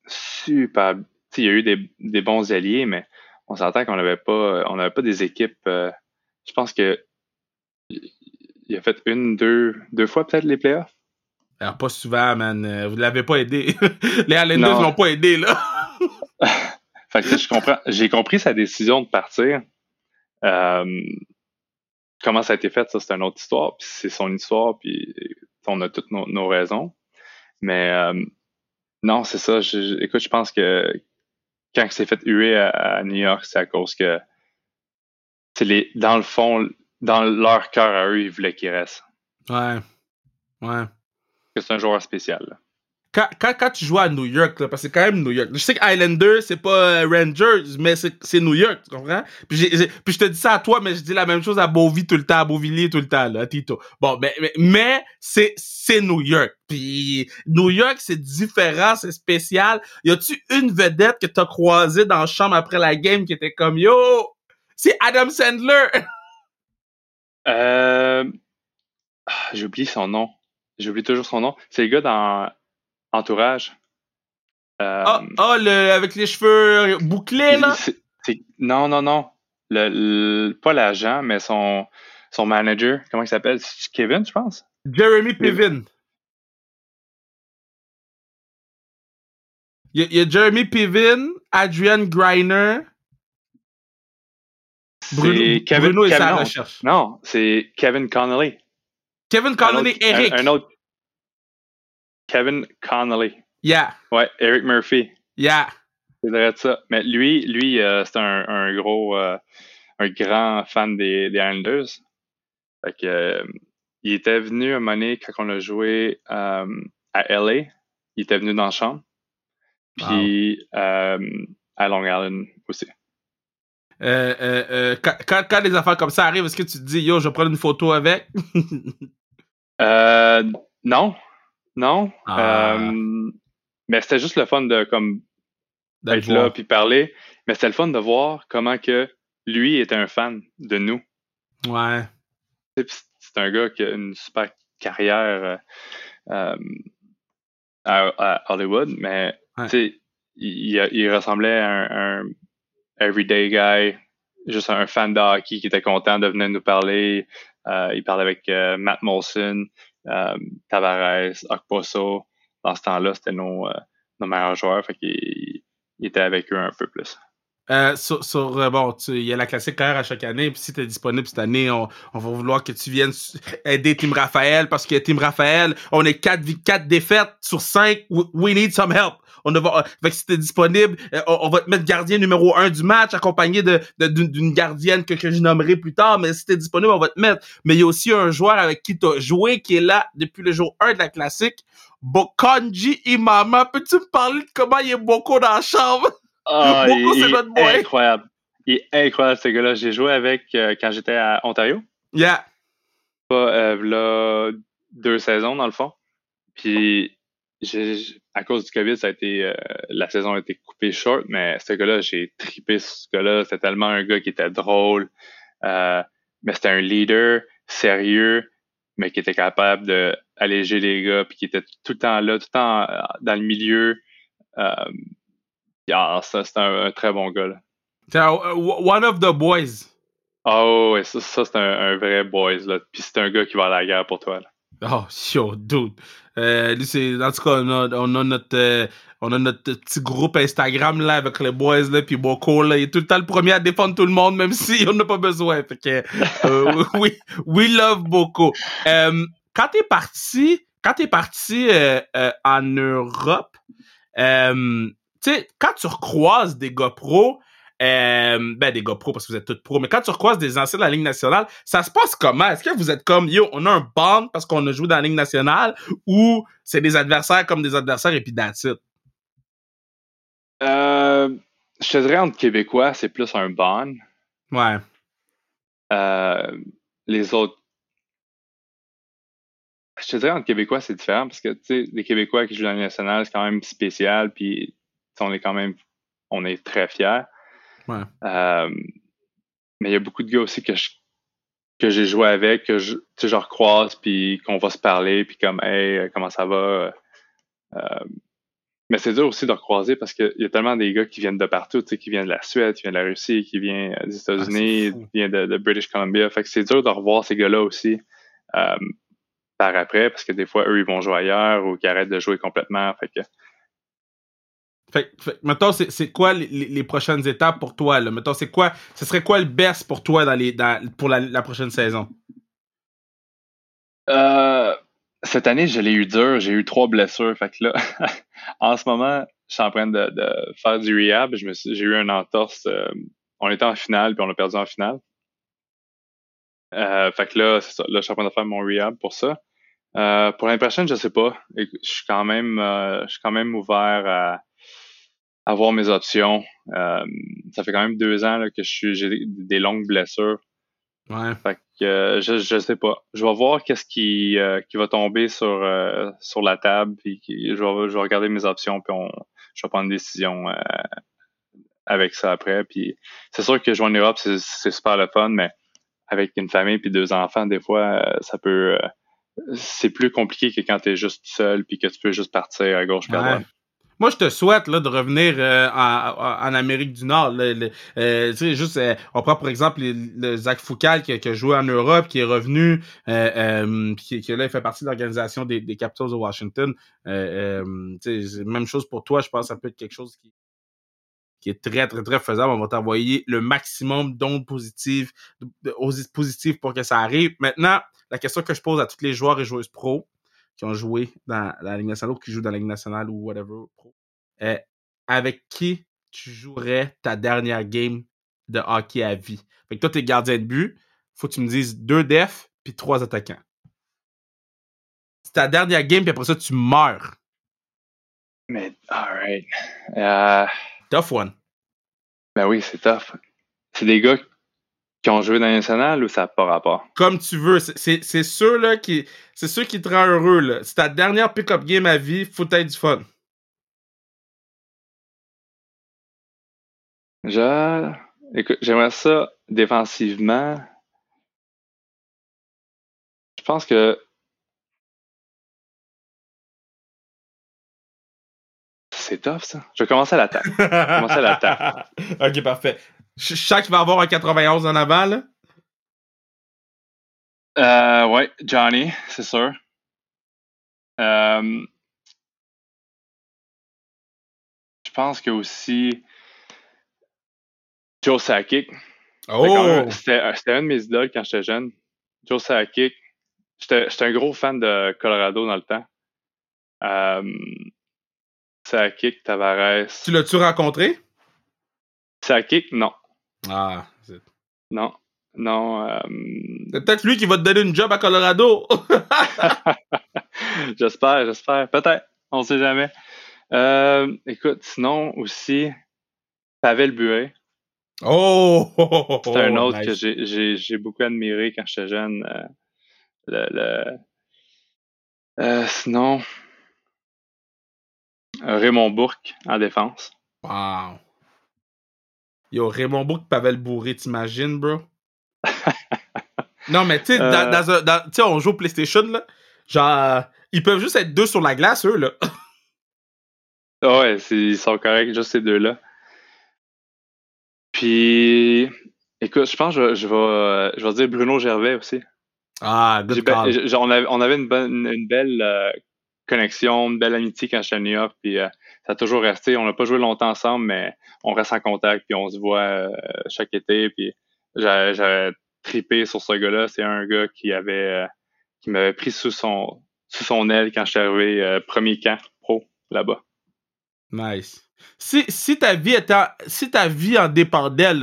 super. il y a eu des, des bons alliés, mais on s'entend qu'on n'avait pas, on n'avait pas des équipes. Euh, je pense que il a fait une, deux, deux fois peut-être les playoffs. Alors, pas souvent, man. Euh, vous l'avez pas aidé. les Islanders l'ont pas aidé, là. fait que je comprends. J'ai compris sa décision de partir. Euh, comment ça a été fait, ça, c'est une autre histoire. Puis c'est son histoire, puis on a toutes nos, raisons. Mais euh, non, c'est ça. écoute, je pense que quand il s'est fait huer à New York, c'est à cause que les, dans le fond, dans leur cœur à eux, ils voulaient qu'il reste. Ouais. Ouais. C'est un joueur spécial. Quand, tu joues à New York, là, parce que c'est quand même New York. Je sais que Highlander, c'est pas euh, Rangers, mais c'est New York, tu comprends? Puis, je te dis ça à toi, mais je dis la même chose à tout le temps, à Beauvilliers tout le temps, là, Tito. Bon, mais, mais, c'est New York. Puis New York, c'est différent, c'est spécial. Y a-tu une vedette que t'as croisée dans la chambre après la game qui était comme, yo, c'est Adam Sandler? euh... Ah, j'oublie son nom. J'oublie toujours son nom. C'est le gars dans Entourage. Euh... Ah, oh, avec les cheveux bouclés, là? Non, non, non. Le, pas l'agent, mais son, son manager. Comment il s'appelle? Kevin, je pense? Jeremy Piven. Il y, a Jeremy Piven, Adrian Griner, Bruno, Kevin, Bruno est la recherche. Non, c'est Kevin Connolly. Kevin Connolly, Eric. Un, autre. Kevin Connolly. Yeah. Ouais, Eric Murphy. Yeah. C'est ça. Mais lui, lui euh, c'est un, un, gros, euh, un grand fan des, des Islanders. Fait que, euh, il était venu à un moment donné, quand on a joué à LA, il était venu dans la chambre. Puis à Long Island aussi. Euh, euh, euh, quand, quand, quand, des affaires comme ça arrivent, est-ce que tu te dis, yo, je vais prendre une photo avec? non. Non? Ah. mais c'était juste le fun de comme d'être là puis parler. Mais c'était le fun de voir comment que lui était un fan de nous. Ouais. C'est un gars qui a une super carrière à, à, Hollywood, mais ouais. il, il, ressemblait à un, un everyday guy, juste un fan de hockey qui était content de venir nous parler. Euh, il parlait avec euh, Matt Molson, euh, Tavares, Okposo. Dans ce temps-là, c'était nos, nos meilleurs joueurs. Fait qu'il il était avec eux un peu plus. Euh, sur, bon, il y a la classique carrière à chaque année, puis si tu es disponible cette année, on, va vouloir que tu viennes aider Team Raphaël parce que Team Raphaël, on est 4, 4 défaites sur 5, we need some help on va, fait que si t'es disponible, euh, on, va te mettre gardien numéro un du match, accompagné de, d'une gardienne que, que je nommerai plus tard, mais si t'es disponible, on va te mettre. Mais il y a aussi un joueur avec qui t'as joué, qui est là depuis le jour 1 de la classique, Bokanji Imama. Peux-tu me parler de comment il est Boko dans la chambre? Ah, Boko, c'est notre boy. Incroyable. Il est incroyable, ce gars-là. J'ai joué avec euh, quand j'étais à Ontario. Yeah. Pas, euh, là, deux saisons, dans le fond. Puis à cause du COVID, ça a été euh, la saison a été coupée short, mais ce gars-là, j'ai tripé ce gars-là. C'était tellement un gars qui était drôle, euh, mais c'était un leader sérieux, mais qui était capable de alléger les gars, puis qui était tout le temps là, tout le temps euh, dans le milieu. Ah, ça, c'est un, très bon gars. Là. one of the boys. Oh, ouais, ça, c'est un, vrai boys. Là. Puis c'est un gars qui va à la guerre pour toi. Là. Oh, yo, dude. Euh, c'est, en tout cas, on a, on a notre, euh, on a notre petit groupe Instagram là avec les boys là, puis Boko là, il est tout le temps le premier à défendre tout le monde, même si on n'a pas besoin. Fait que, euh, oui, we love Boko. Euh, quand t'es parti, quand t'es parti euh, en Europe, tu sais, quand tu recroises des gars pros, euh, ben des gars pro parce que vous êtes tous pros, mais quand tu recroises des anciens de la Ligue nationale, ça se passe comment? Est-ce que vous êtes comme, yo, on a un band parce qu'on a joué dans la Ligue nationale ou c'est des adversaires comme des adversaires et puis Euh, je te dirais entre Québécois, c'est plus un bond. Ouais. Euh, les autres. Je te dirais entre Québécois, c'est différent parce que, tu sais, les Québécois qui jouent dans la Ligue nationale, c'est quand même spécial, puis on est quand même, on est très fiers. Euh, mais il y a beaucoup de gars aussi que que j'ai joué avec, que je, je recroise, puis qu'on va se parler, puis comme, hey, comment ça va? Euh, mais c'est dur aussi de recroiser parce qu'il y a tellement des gars qui viennent de partout, tu sais, qui viennent de la Suède, qui viennent de la Russie, qui viennent des ah, États-Unis, qui viennent de, British Columbia. Fait que c'est dur de revoir ces gars-là aussi euh, par après parce que des fois, eux, ils vont jouer ailleurs ou qu'ils arrêtent de jouer complètement. Fait que fait, fait maintenant, c'est quoi les, les, prochaines étapes pour toi? Là? Mettons, c'est quoi, ce serait quoi le best pour toi dans les, dans, pour la, prochaine saison? Euh, cette année, je l'ai eu dur. J'ai eu trois blessures. Fait que là, en ce moment, je suis en train de, de faire du rehab. J'ai eu un entorse. Euh, on était en finale, puis on a perdu en finale. Euh, fait que là, ça. Là, je suis en train de faire mon rehab pour ça. Euh, pour prochaine, je sais pas. Je suis quand même, je suis quand même ouvert à, avoir mes options. Euh, ça fait quand même deux ans là, que je suis j'ai des, longues blessures. Ouais. Fait que euh, je, je sais pas. Je vais voir qu'est-ce qui, euh, qui va tomber sur, sur la table. Puis je, vais, je vais regarder mes options. Puis on, je vais prendre une décision avec ça après. Puis c'est sûr que jouer en Europe, c'est, c'est super le fun, mais avec une famille puis deux enfants, des fois, ça peut. c'est plus compliqué que quand tu es juste seul puis que tu peux juste partir à gauche à droite. Moi, je te souhaite là, de revenir euh, en, Amérique du Nord. Là, euh, tu sais, juste, euh, on prend pour exemple le, Zach Foucal qui, a joué en Europe, qui est revenu, qui, qui là, il fait partie de l'organisation des, des Capitals de Washington. même chose pour toi, je pense que ça peut être quelque chose qui, qui est très, très, très faisable. On va t'envoyer le maximum d'ondes positives, positives pour que ça arrive. Maintenant, la question que je pose à tous les joueurs et joueuses pro, qui ont joué dans la Ligue nationale ou qui jouent dans la Ligue nationale ou whatever. Euh, avec qui tu jouerais ta dernière game de hockey à vie? Fait que toi, t'es gardien de but. Faut que tu me dises deux defs puis trois attaquants. C'est ta dernière game puis après ça, tu meurs. Mais, alright. Uh... Tough one. Ben oui, c'est tough. C'est des gars qui ont joué dans la nationale ou ça n'a pas rapport? Comme tu veux. C'est ceux là qui. C'est ceux qui te rendent heureux, là. C'est ta dernière pick-up game à vie, faut être du fun. Je... Écoute, j'aimerais ça défensivement. Je pense que c'est tough, ça. Je vais commencer à l'attaque. Je vais commencer à l'attaque. ok, parfait. Je sens qu'il va avoir un 91 en avant, là? Euh, ouais, Johnny, c'est sûr. Euh, je pense que aussi Joe Sakic. Oh! même- C'était un de mes idoles quand j'étais jeune. Joe Sakic. J'étais j'étais un gros fan de Colorado dans le temps. Euh, Sakic, Tavares. Tu l'as-tu rencontré? Sakic, non. Ah. C'est Non. Non. euh, c'est peut-être lui qui va te donner une job à Colorado. j'espère, j'espère. Peut-être. On sait jamais. Euh, écoute, sinon aussi, Pavel Buet. oh! C'est un autre nice. que j'ai- j'ai j'ai beaucoup admiré quand j'étais jeune. euh, le, le- sinon, Raymond Bourque en défense. Wow. Yo, Raymond Bourque, Pavel Bourré, t'imagines, bro? non, mais tu sais, Euh. dans, dans un- dans- tu sais, on joue au PlayStation, là. Genre, ils peuvent juste être deux sur la glace, eux, là. Ah ouais, ils sont corrects, juste ces deux-là. Puis, écoute, je pense que je, je vais, je vais dire Bruno Gervais aussi. Ah, good be- call. j'ai- on, avait, on avait une, bonne, une belle euh, connexion, belle amitié quand j'étais à New York, puis euh, ça a toujours resté. On n'a pas joué longtemps ensemble, mais on reste en contact, puis on se voit euh, chaque été. Puis j'avais trippé sur ce gars-là. C'est un gars qui avait euh, m'avait pris sous son sous son aile quand je suis arrivé premier camp pro là-bas. Nice. Si, si ta vie était en- si ta vie en dépendait,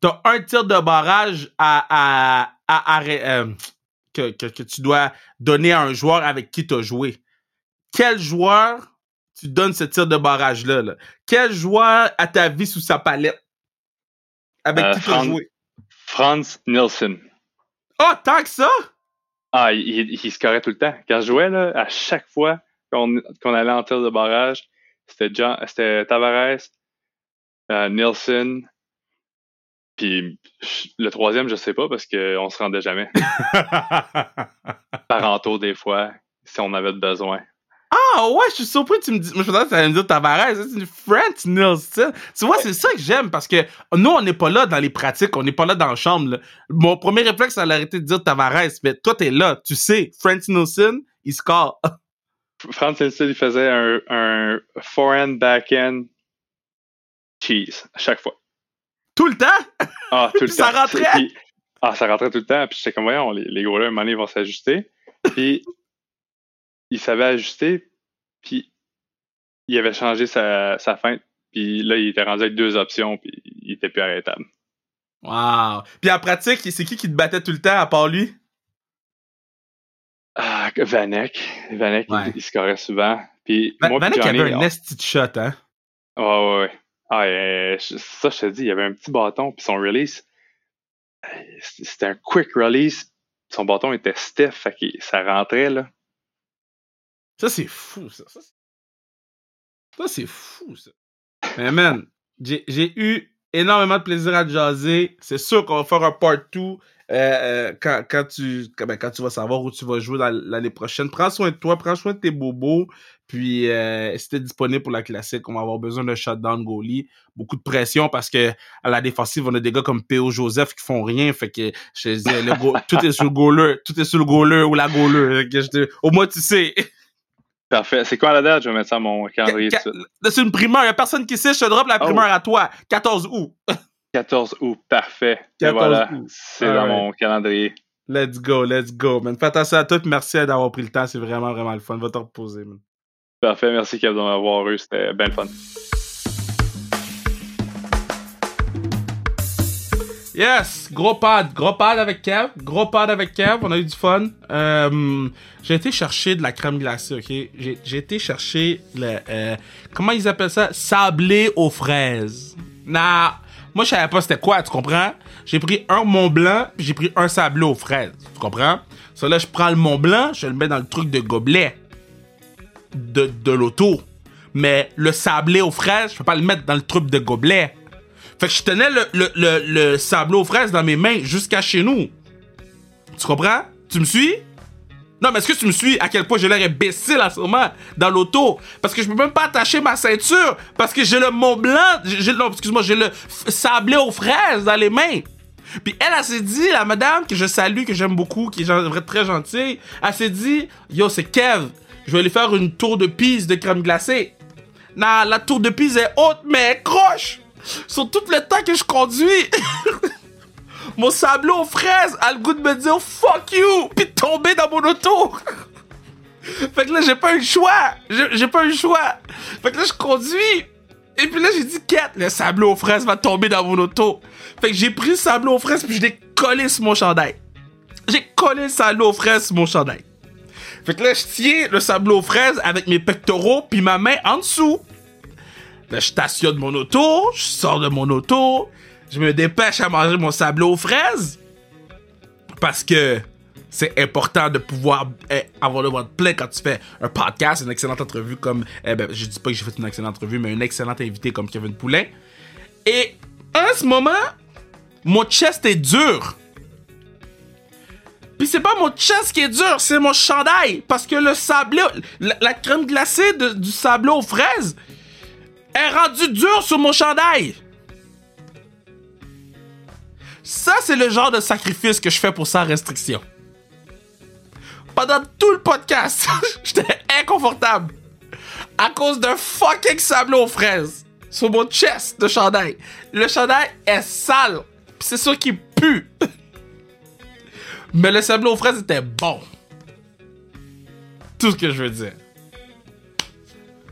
t'as un tir de barrage à, à, que, que, que tu dois donner à un joueur avec qui t'as joué. Quel joueur tu donnes ce tir de barrage-là? Là? Quel joueur a ta vie sous sa palette? Avec Euh, qui t'as Franz- joué? Franz Nielsen. Oh, tant que ça? Ah, il, il, il scorait tout le temps. Quand je jouais, là, à chaque fois qu'on allait en tir de barrage, c'était Tavares, euh, Nielsen, puis le troisième, je sais pas, parce qu'on se rendait jamais. Par entour des fois, si on avait besoin. Ah ouais, je suis surpris que tu me dis. Moi, je pensais que tu allais me dire Tavares. C'est une French Nielsen. Tu vois, c'est ça que j'aime parce que nous, on n'est pas là dans les pratiques, on n'est pas là dans la chambre. là. Mon premier réflexe, c'est d'arrêter de dire Tavares. Mais toi, t'es là, tu sais, French Nielsen, il score. Franz Nielsen, il faisait un, un forehand, backhand, cheese, à chaque fois. Tout le temps? Ah, tout le Ça temps. rentrait? Puis- ah, ça rentrait tout le temps. Puis j'étais comme, voyons, les, les gars-là, un moment donné, ils vont s'ajuster. Puis il savait ajuster. Puis il avait changé sa, sa feinte. Puis là, il était rendu avec deux options. Puis il était plus arrêtable. Wow. Puis en pratique, c'est qui qui te battait tout le temps à part lui? Ah, Vanek. Vanek, Ouais. il, il scorait souvent. Puis Va- moi, Vanek avait un nasty shot, hein? Ouais, ouais, ouais. Ah, euh, ça, je te dis, il y avait un petit bâton, puis son release, c'était un quick release. Son bâton était stiff, ça rentrait, là. Ça, c'est fou, ça. Ça, c'est- fou, ça. Mais man, j'ai eu énormément de plaisir à jaser. C'est sûr qu'on va faire un part 2 euh, quand, quand, tu, quand, ben, quand tu vas savoir où tu vas jouer l'année prochaine. Prends soin de toi, prends soin de tes bobos. Puis, euh, si t'es disponible pour la classique, on va avoir besoin d'un shutdown goalie. Beaucoup de pression parce que à la défensive, on a des gars comme P.O. Joseph qui font rien. Fait que je te dis, le go- tout est sur le goaler. Tout est sur le goaler ou la goaler. Au moins, tu sais. Parfait. C'est quoi la date? Je vais mettre ça à mon calendrier C'est une primeur. Il y a personne qui sait. Je te drop la Oh. primeur à toi. 14 août. 14 août, parfait. Et 14 voilà, août. c'est All dans right. mon calendrier. Let's go, let's go, man. Fais attention à puis Merci d'avoir pris le temps. C'est vraiment, vraiment le fun. Va te reposer, man. Parfait, merci Kev de m'avoir eu, c'était bien le fun. Yes, gros pad, gros pad avec Kev, gros pad avec Kev, on a eu du fun. Euh, j'ai été chercher de la crème glacée, ok? J'ai, j'ai été chercher le, euh, comment ils appellent ça? Sablé aux fraises. Nah, Moi, je savais pas c'était quoi, tu comprends? J'ai pris un Mont Blanc, puis j'ai pris un sablé aux fraises. Tu comprends? Ça, là, je prends le Mont Blanc, je le mets dans le truc de gobelet de, de l'auto. Mais le sablé aux fraises, je peux pas le mettre dans le truc de gobelet. Fait que je tenais le, le, le, le sablé aux fraises dans mes mains jusqu'à chez nous. Tu comprends? Tu me suis? Non, mais est-ce que tu me suis à quel point j'ai l'air imbécile à ce moment dans l'auto? Parce que je peux même pas attacher ma ceinture parce que j'ai le Mont Blanc, j'ai, non, excuse-moi, j'ai le sablé aux fraises dans les mains. Puis elle, elle s'est dit, la madame que je salue, que j'aime beaucoup, qui est très gentille, elle s'est dit, yo, c'est Kev, je vais aller faire une tour de pise de crème glacée. Non, la tour de pise est haute, mais elle croche. Sur tout le temps que je conduis. mon sablé aux fraises a le goût de me dire fuck you, puis de tomber dans mon auto. fait que là, j'ai pas eu le choix. J'ai pas eu le choix. Fait que là, je conduis. Et puis là, j'ai dit, quête, le sablé aux fraises va tomber dans mon auto. Fait que j'ai pris le sablé aux fraises, puis je l'ai collé sur mon chandail. J'ai collé le sablé aux fraises sur mon chandail. Fait que là, je tiens le sablé aux fraises avec mes pectoraux, puis ma main en dessous. Là, je stationne mon auto, je sors de mon auto, je me dépêche à manger mon sablé aux fraises. Parce que c'est important de pouvoir eh, avoir le ventre plein quand tu fais un podcast, une excellente entrevue comme. Eh ben, je dis pas que j'ai fait une excellente entrevue, mais un excellent invité comme Kevin Poulain. Et en ce moment, mon chest est dur. Puis c'est pas mon chest qui est dur, c'est mon chandail. Parce que le sablé, la, crème glacée de- du sablé aux fraises est rendue dure sur mon chandail. Ça, c'est le genre de sacrifice que je fais pour sans restriction. Pendant tout le podcast, j'étais inconfortable. À cause d'un fucking sablé aux fraises. Sur mon chest de chandail. Le chandail est sale. C'est sûr qu'il pue. Mais le sablé aux fraises était bon. Tout ce que je veux dire.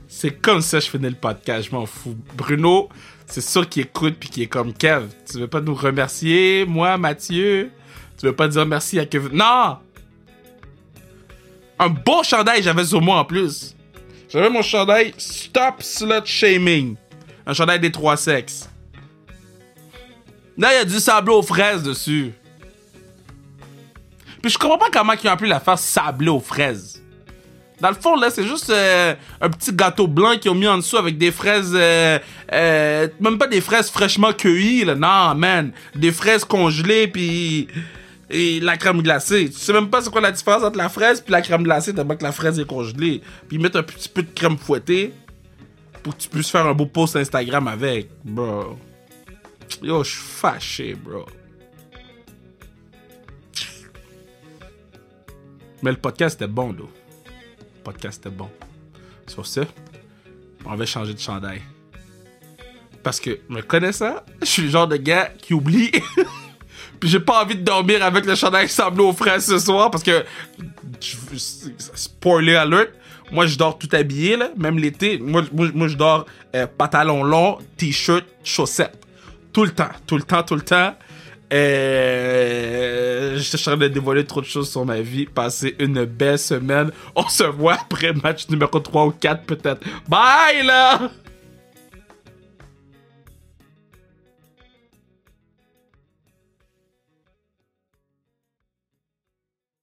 C'est comme ça que je finis le podcast, je m'en fous. Bruno, c'est sûr qu'il écoute puis qu'il est comme Kev. Tu veux pas nous remercier, moi, Mathieu? Tu veux pas dire merci à Kevin? Non! Un beau chandail j'avais sur moi en plus. J'avais mon chandail Stop Slut Shaming. Un chandail des trois sexes. Là, il y a du sablé aux fraises dessus. Puis je comprends pas comment ils ont appelé l'affaire sablé aux fraises. Dans le fond, là, c'est juste euh, un petit gâteau blanc qu'ils ont mis en dessous avec des fraises... euh, euh, même pas des fraises fraîchement cueillies, là. Non, man. Des fraises congelées, puis... Et la crème glacée. Tu sais même pas c'est quoi la différence entre la fraise puis la crème glacée, tellement que la fraise est congelée. Puis ils mettent un petit peu de crème fouettée pour que tu puisses faire un beau post Instagram avec. Bro. Yo, je suis fâché, bro. Mais le podcast était bon, là. Podcast était bon. Sur ce, on va changer de chandail. Parce que, me connaissant, je suis le genre de gars qui oublie. Puis j'ai pas envie de dormir avec le chandail sablé aux fraises ce soir parce que. Spoiler alert. Moi, je dors tout habillé, là. Même l'été. Moi, moi, moi, je dors euh, pantalon long, t-shirt, chaussettes. Tout le temps, tout le temps, tout le temps. Euh, je suis en train de dévoiler trop de choses sur ma vie. Passer une belle semaine. On se voit après match numéro 3 ou 4 peut-être. Bye là!